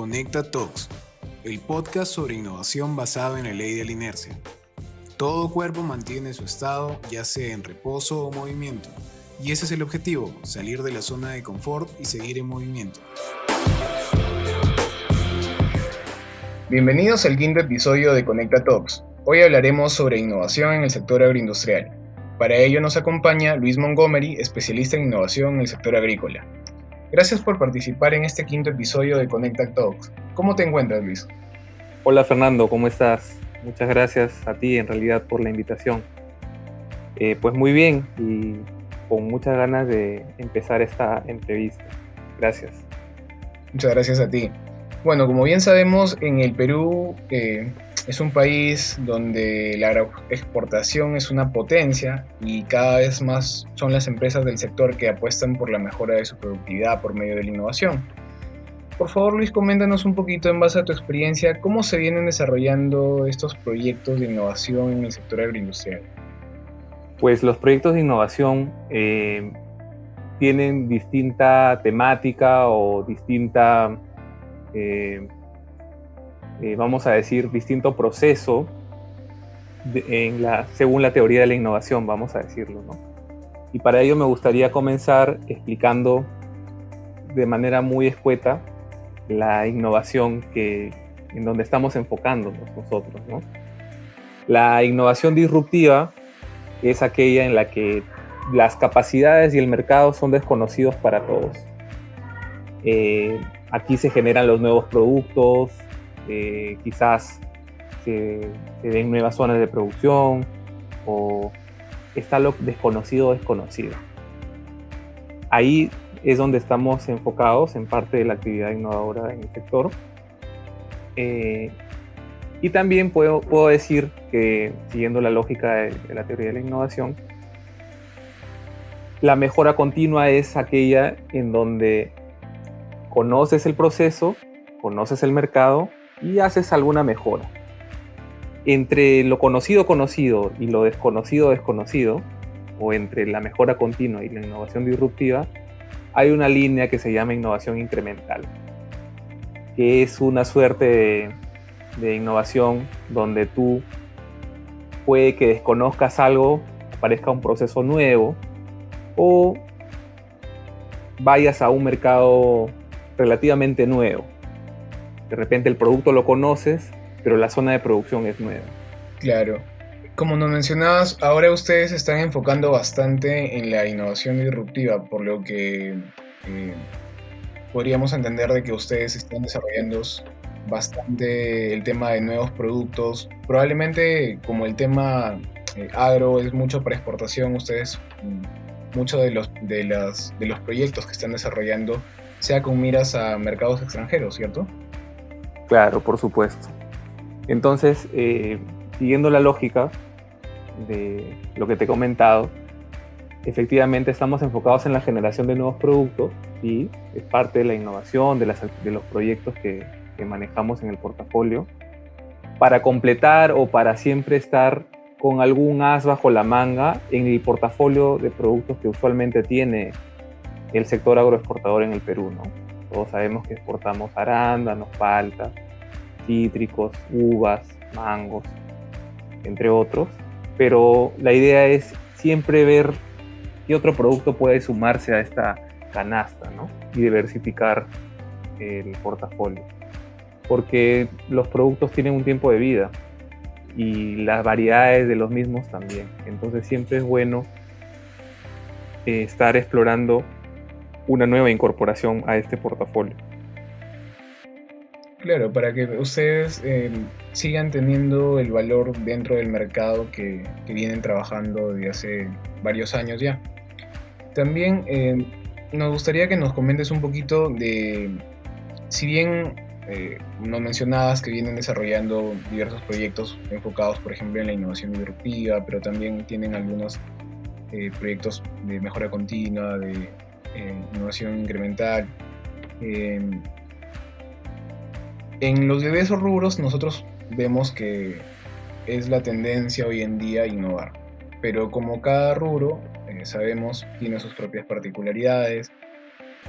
Conecta Talks, el podcast sobre innovación basado en la ley de la inercia. Todo cuerpo mantiene su estado, ya sea en reposo o movimiento, y ese es el objetivo, salir de la zona de confort y seguir en movimiento. Bienvenidos al quinto episodio de Conecta Talks. Hoy hablaremos sobre innovación en el sector agroindustrial. Para ello nos acompaña Luis Montgomery, especialista en innovación en el sector agrícola. Gracias por participar en este quinto episodio de Conecta Talks. ¿Cómo te encuentras, Luis? Hola, Fernando, ¿cómo estás? Muchas gracias a ti, en realidad, por la invitación. Eh, pues muy bien y con muchas ganas de empezar esta entrevista. Gracias. Muchas gracias a ti. Bueno, como bien sabemos, en el Perú eh, es un país donde la exportación es una potencia y cada vez más son las empresas del sector que apuestan por la mejora de su productividad por medio de la innovación. Por favor, Luis, coméntanos un poquito en base a tu experiencia cómo se vienen desarrollando estos proyectos de innovación en el sector agroindustrial. Pues los proyectos de innovación eh, tienen distinta temática o distinta eh, eh, vamos a decir, distinto proceso en la, según la teoría de la innovación, vamos a decirlo. ¿no? Y para ello me gustaría comenzar explicando de manera muy escueta la innovación que, en donde estamos enfocándonos nosotros. ¿no? La innovación disruptiva es aquella en la que las capacidades y el mercado son desconocidos para todos. Eh, aquí se generan los nuevos productos, quizás se, den nuevas zonas de producción o está lo desconocido desconocido. Ahí es donde estamos enfocados en parte de la actividad innovadora en el sector. Eh, y también puedo, puedo, decir que, siguiendo la lógica de, de, la teoría de la innovación, la mejora continua es aquella en donde conoces el proceso, conoces el mercado y haces alguna mejora. Entre lo conocido conocido y lo desconocido desconocido, o entre la mejora continua y la innovación disruptiva, hay una línea que se llama innovación incremental, que es una suerte de, innovación donde tú puede que desconozcas algo, aparezca un proceso nuevo, o vayas a un mercado relativamente nuevo de repente el producto lo conoces, pero la zona de producción es nueva. Claro. Como nos mencionabas, ahora ustedes están enfocando bastante en la innovación disruptiva, por lo que eh, podríamos entender de que ustedes están desarrollando bastante el tema de nuevos productos. Probablemente como el tema eh, agro es mucho para exportación, ustedes mm, muchos de los, de, las, de los proyectos que están desarrollando sea con miras a mercados extranjeros, ¿cierto? Claro, por supuesto. Entonces, eh, siguiendo la lógica de lo que te he comentado, efectivamente estamos enfocados en la generación de nuevos productos y es parte de la innovación, de, los proyectos que, que manejamos en el portafolio, para completar o para siempre estar con algún as bajo la manga en el portafolio de productos que usualmente tiene el sector agroexportador en el Perú. ¿no? Todos sabemos que exportamos arándanos, paltas, cítricos, uvas, mangos, entre otros. Pero la idea es siempre ver qué otro producto puede sumarse a esta canasta ¿no? y diversificar el portafolio. Porque los productos tienen un tiempo de vida y las variedades de los mismos también. Entonces siempre es bueno eh, estar explorando una nueva incorporación a este portafolio. Claro, para que ustedes eh, sigan teniendo el valor dentro del mercado que, vienen trabajando desde hace varios años ya. También eh, nos gustaría que nos comentes un poquito de, si bien eh, nos mencionabas que vienen desarrollando diversos proyectos enfocados, por ejemplo, en la innovación disruptiva, pero también tienen algunos proyectos de mejora continua, de innovación incremental. Em, en los diversos rubros nosotros vemos que es la tendencia hoy en día innovar, pero como cada rubro, eh, sabemos, tiene sus propias particularidades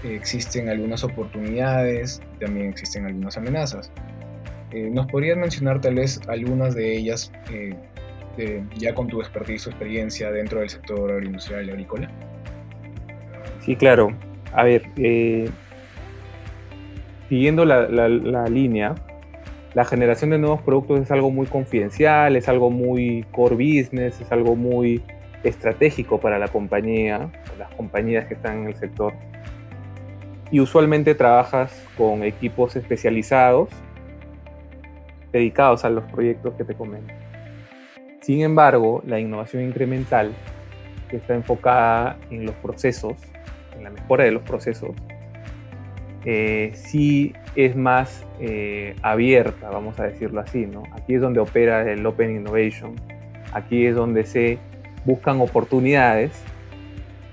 existen algunas oportunidades, también existen algunas amenazas. Eh, ¿Nos podrías mencionar tal vez algunas de ellas eh, ya con tu expertise o experiencia dentro del sector agroindustrial y agrícola? Sí, claro. A ver, eh, siguiendo la, la, línea, la generación de nuevos productos es algo muy confidencial, es algo muy core business, es algo muy estratégico para la compañía, las compañías que están en el sector. Y usualmente trabajas con equipos especializados dedicados a los proyectos que te comento. Sin embargo, la innovación incremental, que está enfocada en los procesos, en la mejora de los procesos, eh, sí es más eh, abierta, vamos a decirlo así, ¿no? Aquí es donde opera el Open Innovation, aquí es donde se buscan oportunidades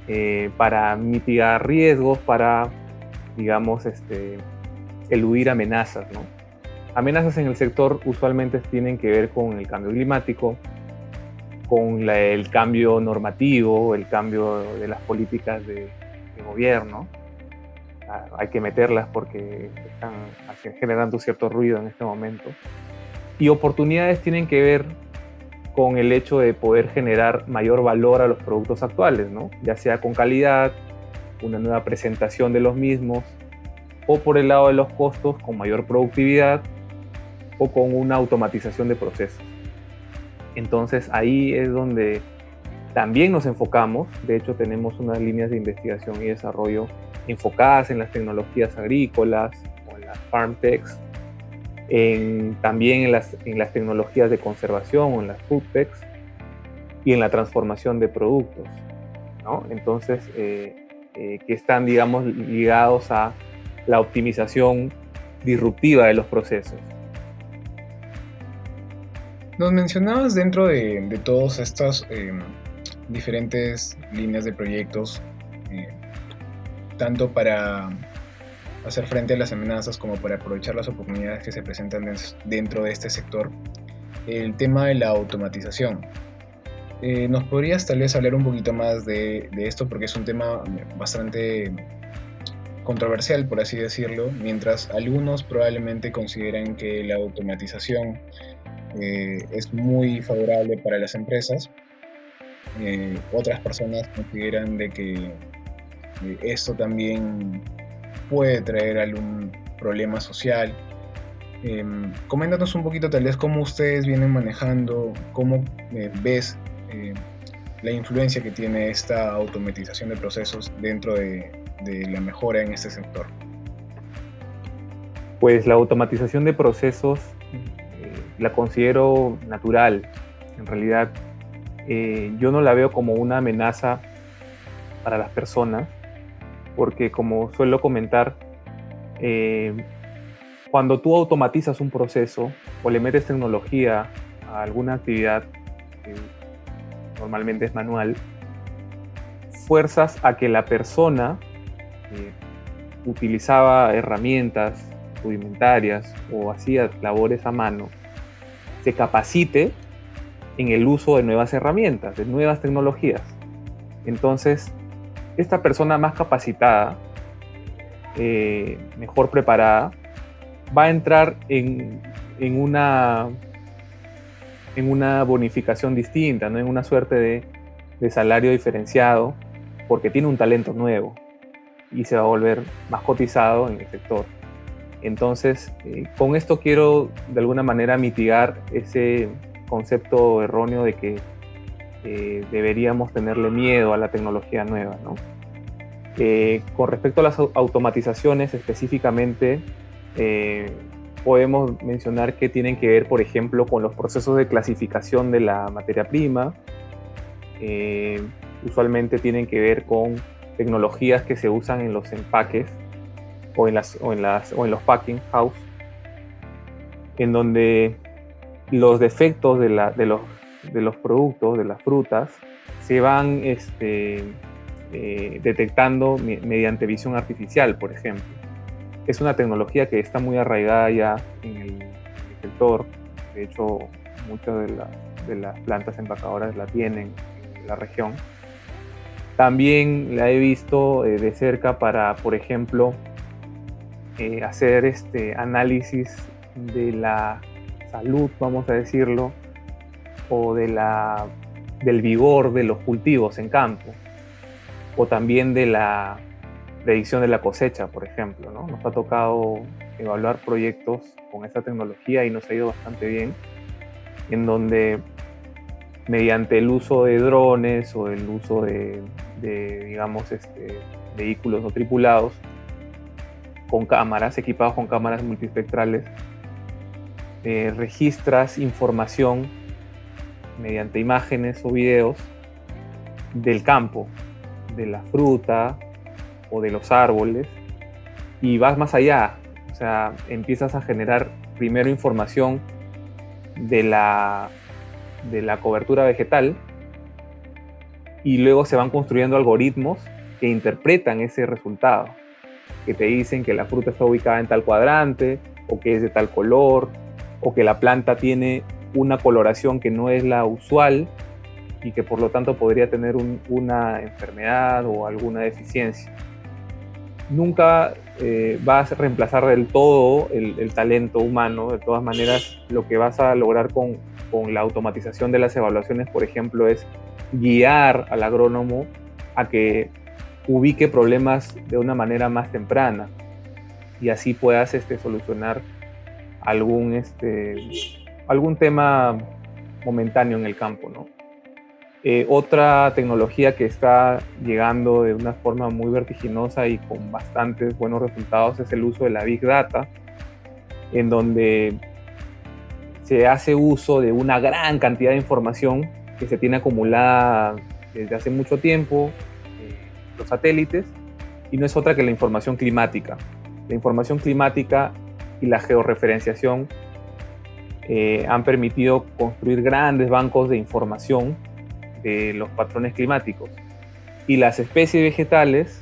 eh, para mitigar riesgos, para, digamos, este, eludir amenazas, ¿no? Amenazas en el sector usualmente tienen que ver con el cambio climático, con el cambio normativo, el cambio de las políticas de, gobierno. Hay que meterlas porque están generando cierto ruido en este momento. Y oportunidades tienen que ver con el hecho de poder generar mayor valor a los productos actuales, ¿no? ya sea con calidad, una nueva presentación de los mismos, o por el lado de los costos, con mayor productividad, o con una automatización de procesos. Entonces ahí es donde también nos enfocamos, de hecho tenemos unas líneas de investigación y desarrollo enfocadas en las tecnologías agrícolas o en las farm techs, también en las, en las tecnologías de conservación o en las food techs y en la transformación de productos. ¿no? Entonces, eh, eh, que están, digamos, ligados a la optimización disruptiva de los procesos. Nos mencionabas dentro de, todas estas em, diferentes líneas de proyectos, eh, tanto para hacer frente a las amenazas como para aprovechar las oportunidades que se presentan dentro de este sector, el tema de la automatización. Eh, ¿Nos podrías tal vez hablar un poquito más de, de, esto? Porque es un tema bastante controversial, por así decirlo, mientras algunos probablemente consideran que la automatización eh, es muy favorable para las empresas. Eh, otras personas consideran de que eh, esto también puede traer algún problema social. Em, coméntanos un poquito tal vez cómo ustedes vienen manejando, cómo ves la influencia que tiene esta automatización de procesos dentro de, de la mejora en este sector. Pues la automatización de procesos la considero natural. En realidad, eh, yo no la veo como una amenaza para las personas, porque como suelo comentar, eh, cuando tú automatizas un proceso o le metes tecnología a alguna actividad, que normalmente es manual, fuerzas a que la persona eh, utilizaba herramientas rudimentarias o hacía labores a mano, se capacite en el uso de nuevas herramientas, de nuevas tecnologías. Entonces, esta persona más capacitada, eh, mejor preparada, va a entrar en, una, en una bonificación distinta, en una suerte de, de salario diferenciado, porque tiene un talento nuevo y se va a volver más cotizado en el sector. Entonces, eh, con esto quiero de alguna manera mitigar ese concepto erróneo de que eh, deberíamos tenerle miedo a la tecnología nueva. Eh, con respecto a las automatizaciones específicamente, podemos mencionar que tienen que ver, por ejemplo, con los procesos de clasificación de la materia prima. usualmente tienen que ver con tecnologías que se usan en los empaques o en, las, o en, las, o en los packing house, en donde los defectos de, la, de, los, de los productos, de las frutas, se van este, eh, detectando mediante visión artificial, por ejemplo. Es una tecnología que está muy arraigada ya en el, sector. De hecho, muchas de, las plantas empacadoras la tienen en la región. También la he visto eh, de cerca para, por ejemplo, eh, hacer este análisis de la salud, vamos a decirlo, o de la, del vigor de los cultivos en campo, o también de la predicción de la cosecha, por ejemplo. ¿no? Nos ha tocado evaluar proyectos con esta tecnología y nos ha ido bastante bien, en donde mediante el uso de drones o el uso de, digamos, este, vehículos no tripulados, con cámaras, equipados con cámaras multispectrales, eh, registras información mediante imágenes o videos del campo, de la fruta o de los árboles, y vas más allá, o sea, empiezas a generar primero información de la de la cobertura vegetal y luego se van construyendo algoritmos que interpretan ese resultado, que te dicen que la fruta está ubicada en tal cuadrante o que es de tal color o que la planta tiene una coloración que no es la usual y que por lo tanto podría tener una enfermedad o alguna deficiencia. Nunca eh, vas a reemplazar del todo el, talento humano, de todas maneras lo que vas a lograr con, con la automatización de las evaluaciones, por ejemplo, es guiar al agrónomo a que ubique problemas de una manera más temprana y así puedas este, solucionar algún, este, algún tema momentáneo en el campo. ¿no? Eh, otra tecnología que está llegando de una forma muy vertiginosa y con bastantes buenos resultados es el uso de la Big Data, en donde se hace uso de una gran cantidad de información que se tiene acumulada desde hace mucho tiempo, eh, los satélites, y no es otra que la información climática. La información climática y la georreferenciación eh, han permitido construir grandes bancos de información de los patrones climáticos. Y las especies vegetales,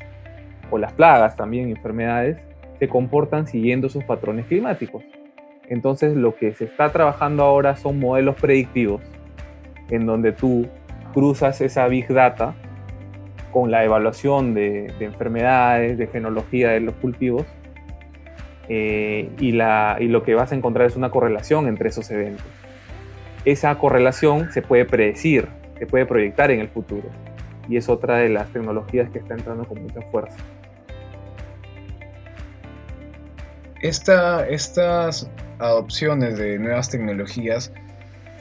o las plagas también, enfermedades, se comportan siguiendo sus patrones climáticos. Entonces lo que se está trabajando ahora son modelos predictivos, en donde tú cruzas esa big data con la evaluación de, enfermedades, de fenología de los cultivos, eh, y, y lo que vas a encontrar es una correlación entre esos eventos. Esa correlación se puede predecir, se puede proyectar en el futuro, y es otra de las tecnologías que está entrando con mucha fuerza. estas adopciones de nuevas tecnologías,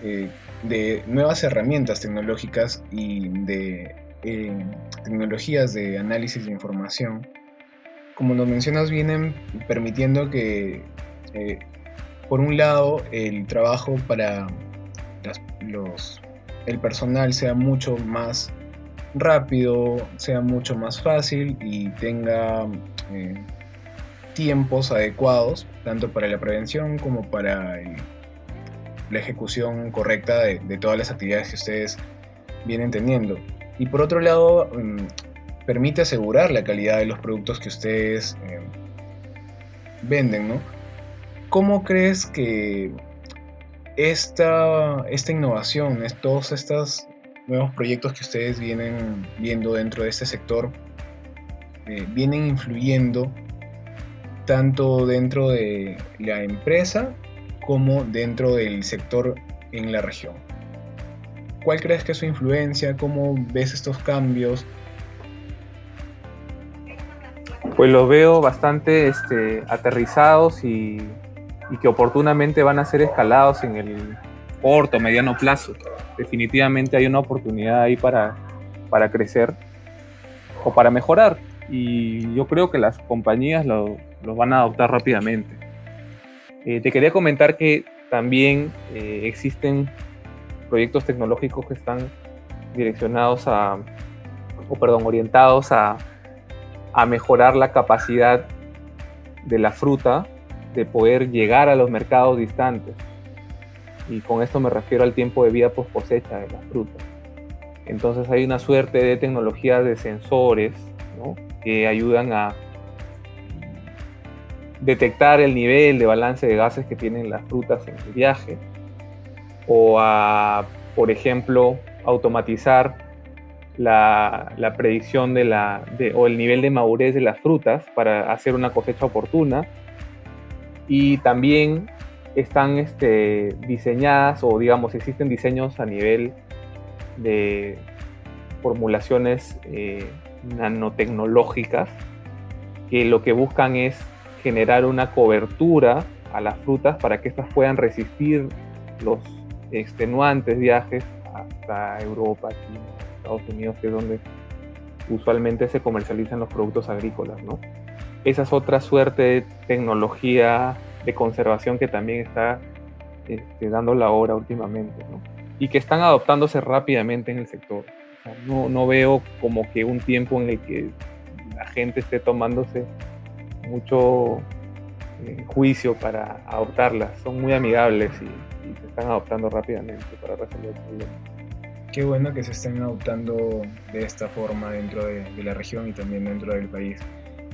eh, de nuevas herramientas tecnológicas y de eh, tecnologías de análisis de información, como lo mencionas, vienen permitiendo que, eh, por un lado, el trabajo para los, el personal sea mucho más rápido, sea mucho más fácil y tenga tiempos adecuados, tanto para la prevención como para la ejecución correcta de, todas las actividades que ustedes vienen teniendo. Y por otro lado, mm, permite asegurar la calidad de los productos que ustedes eh, venden, ¿no? ¿Cómo crees que esta, esta innovación, todos estos nuevos proyectos que ustedes vienen viendo dentro de este sector, eh, vienen influyendo tanto dentro de la empresa como dentro del sector en la región. ¿Cuál crees que es su influencia? ¿Cómo ves estos cambios? Pues los veo bastante este, aterrizados y, que oportunamente van a ser escalados en el corto, mediano plazo. Definitivamente hay una oportunidad ahí para, para crecer o para mejorar. Y yo creo que las compañías lo, van a adoptar rápidamente. Eh, te quería comentar que también eh, existen proyectos tecnológicos que están direccionados a, o perdón, orientados a, a mejorar la capacidad de la fruta de poder llegar a los mercados distantes. Y con esto me refiero al tiempo de vida post cosecha de la fruta. Entonces hay una suerte de tecnologías de sensores que ayudan a, detectar el nivel de balance de gases que tienen las frutas en el viaje o a, por ejemplo, automatizar la, predicción de la, o el nivel de madurez de las frutas para hacer una cosecha oportuna. Y también están este, diseñadas o digamos existen diseños a nivel de formulaciones eh, nanotecnológicas que lo que buscan es generar una cobertura a las frutas para que éstas puedan resistir los extenuantes viajes hasta Europa, China, Estados Unidos, que es donde usualmente se comercializan los productos agrícolas, ¿no? Esa es otra suerte de tecnología de conservación que también está este, dando la hora últimamente, ¿no? Y que están adoptándose rápidamente en el sector. no, no veo como que un tiempo en el que la gente esté tomándose mucho eh, juicio para adoptarlas. Son muy amigables y, se están adoptando rápidamente para resolver el problema. Qué bueno que se estén adoptando de esta forma dentro de, la región y también dentro del país.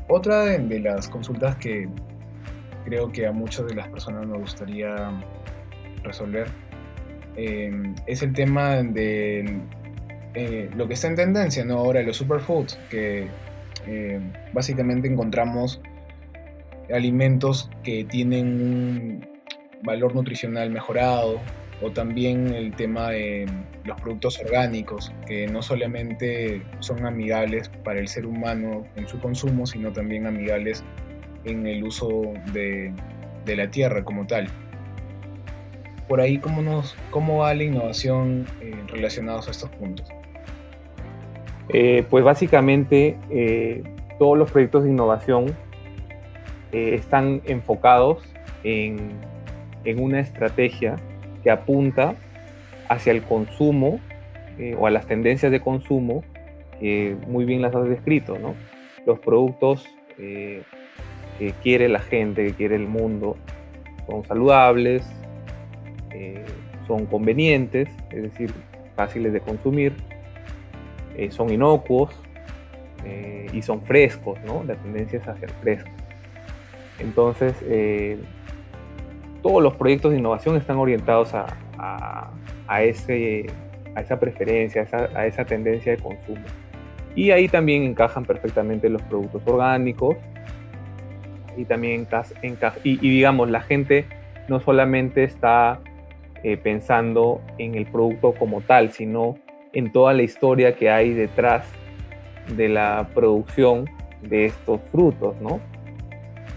Otra de, las consultas que creo que a muchas de las personas nos gustaría resolver eh, es el tema de eh, lo que está en tendencia ¿no? ahora, los superfoods, que básicamente encontramos alimentos que tienen un valor nutricional mejorado, o también el tema de los productos orgánicos, que no solamente son amigables para el ser humano en su consumo, sino también amigables en el uso de, la tierra como tal. Por ahí, ¿cómo, nos, cómo va la innovación eh, relacionados a estos puntos? Eh, pues básicamente eh, todos los proyectos de innovación eh, están enfocados en, una estrategia que apunta hacia el consumo eh, o a las tendencias de consumo que muy bien las has descrito, ¿no? Los productos eh, que quiere la gente, que quiere el mundo, son saludables, son convenientes, es decir, fáciles de consumir, son inocuos y son frescos, ¿no? La tendencia es hacia el fresco. Entonces, eh, todos los proyectos de innovación están orientados a, esa preferencia, a esa, tendencia de consumo. Y ahí también encajan perfectamente los productos orgánicos. Y también encaja, y, digamos, la gente no solamente está eh, pensando en el producto como tal, sino en toda la historia que hay detrás de la producción de estos frutos, ¿no?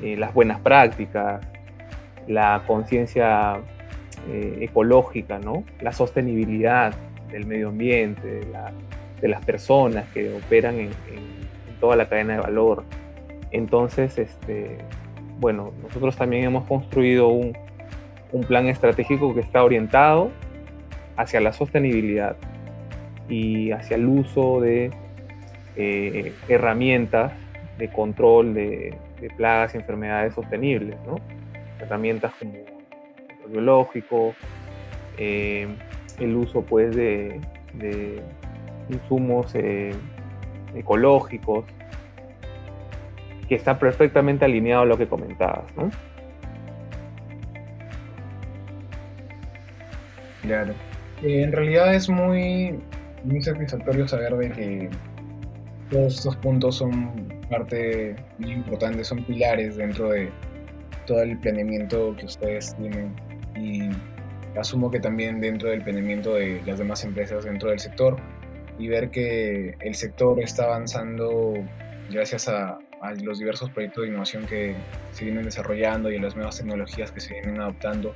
Eh, las buenas prácticas, la conciencia eh, ecológica, ¿no? la sostenibilidad del medio ambiente, de, las personas que operan en, toda la cadena de valor. Entonces, este, bueno, nosotros también hemos construido un, plan estratégico que está orientado hacia la sostenibilidad y hacia el uso de eh, herramientas de control de, de plagas y enfermedades sostenibles, ¿no? Herramientas como el biológico, eh, el uso pues de, insumos eh, ecológicos, que está perfectamente alineado a lo que comentabas, ¿no? Claro. Eh, en realidad es muy, muy satisfactorio saber de que todos estos puntos son parte muy importante, son pilares dentro de todo el planeamiento que ustedes tienen y asumo que también dentro del planeamiento de las demás empresas dentro del sector y ver que el sector está avanzando gracias a, los diversos proyectos de innovación que se vienen desarrollando y a las nuevas tecnologías que se vienen adoptando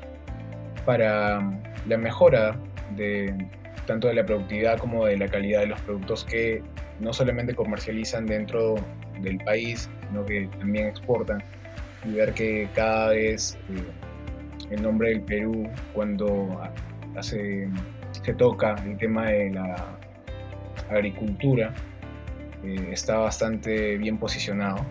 para la mejora de tanto de la productividad como de la calidad de los productos que no solamente comercializan dentro del país, sino que también exportan. Y ver que cada vez eh, el nombre del Perú, cuando hace, se toca el tema de la agricultura, eh, está bastante bien posicionado.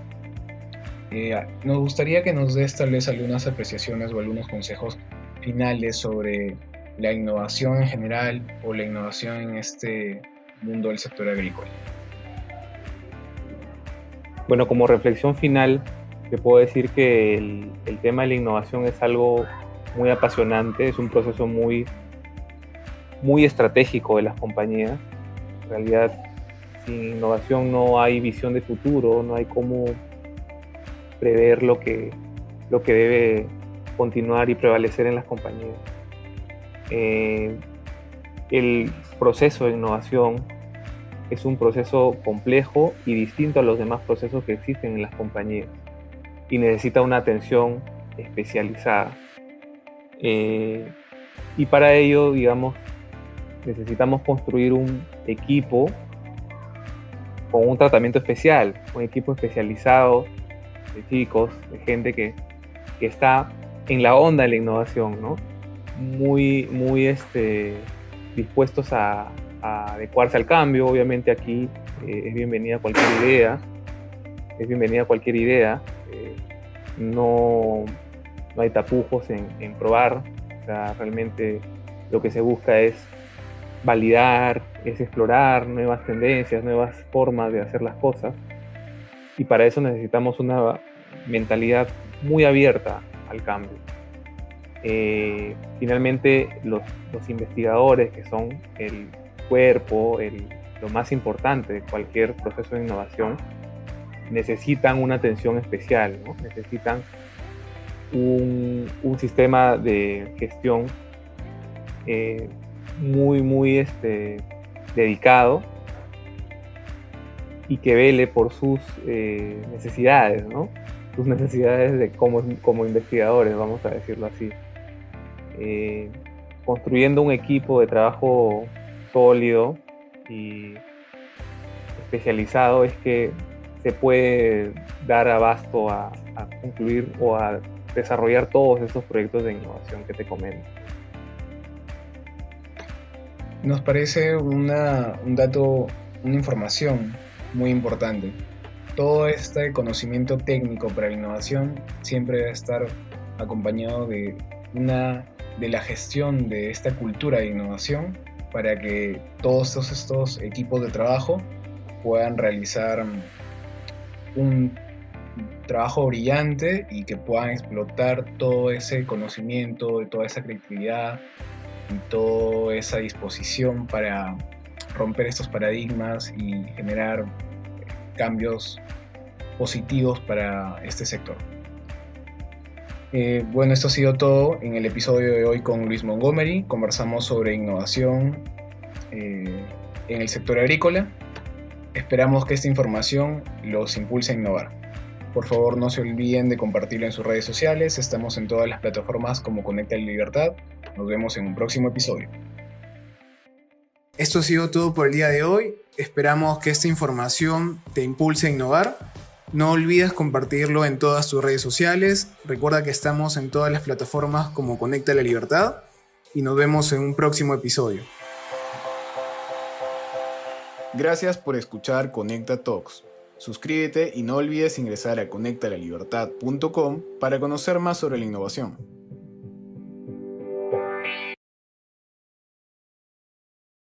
Eh, nos gustaría que nos des tal vez algunas apreciaciones o algunos consejos finales sobre la innovación en general o la innovación en este mundo del sector agrícola. Bueno, como reflexión final, te puedo decir que el, tema de la innovación es algo muy apasionante, es un proceso muy, muy estratégico de las compañías. En realidad, sin innovación no hay visión de futuro, no hay cómo prever lo que, lo que debe continuar y prevalecer en las compañías. Eh, el proceso de innovación es un proceso complejo y distinto a los demás procesos que existen en las compañías y necesita una atención especializada. Eh, y para ello, digamos, necesitamos construir un equipo con un tratamiento especial, un equipo especializado de chicos, de gente que, que está en la onda de la innovación, ¿no? Muy, muy este, dispuestos a, adecuarse al cambio. Obviamente aquí eh, es bienvenida cualquier idea, es bienvenida cualquier idea. Eh, no, no, hay tapujos en, probar. O sea, realmente lo que se busca es validar, es explorar nuevas tendencias, nuevas formas de hacer las cosas. Y para eso necesitamos una mentalidad muy abierta al cambio. Eh, finalmente, los, los, investigadores, que son el cuerpo, el, lo más importante de cualquier proceso de innovación, necesitan una atención especial, necesitan un, un, sistema de gestión eh, muy, muy este, dedicado y que vele por sus eh, necesidades, ¿no? sus necesidades de como, como investigadores, vamos a decirlo así. Eh, construyendo un equipo de trabajo sólido y especializado es que puede dar abasto a, a concluir o a desarrollar todos estos proyectos de innovación que te comento. Nos parece una, un dato, una información muy importante todo este conocimiento técnico para la innovación siempre debe estar acompañado de una de la gestión de esta cultura de innovación para que todos estos, equipos de trabajo puedan realizar un trabajo brillante y que puedan explotar todo ese conocimiento, toda esa creatividad y toda esa disposición para romper estos paradigmas y generar cambios positivos para este sector. Eh, bueno, esto ha sido todo en el episodio de hoy con Luis Montgomery. Conversamos sobre innovación eh, en el sector agrícola. Esperamos que esta información los impulse a innovar. Por favor, no se olviden de compartirlo en sus redes sociales. Estamos en todas las plataformas como Conecta la Libertad. Nos vemos en un próximo episodio. Esto ha sido todo por el día de hoy. Esperamos que esta información te impulse a innovar. No olvides compartirlo en todas tus redes sociales. Recuerda que estamos en todas las plataformas como Conecta la Libertad y nos vemos en un próximo episodio. Gracias por escuchar Conecta Talks. Suscríbete y no olvides ingresar a conectalalibertad.com para conocer más sobre la innovación.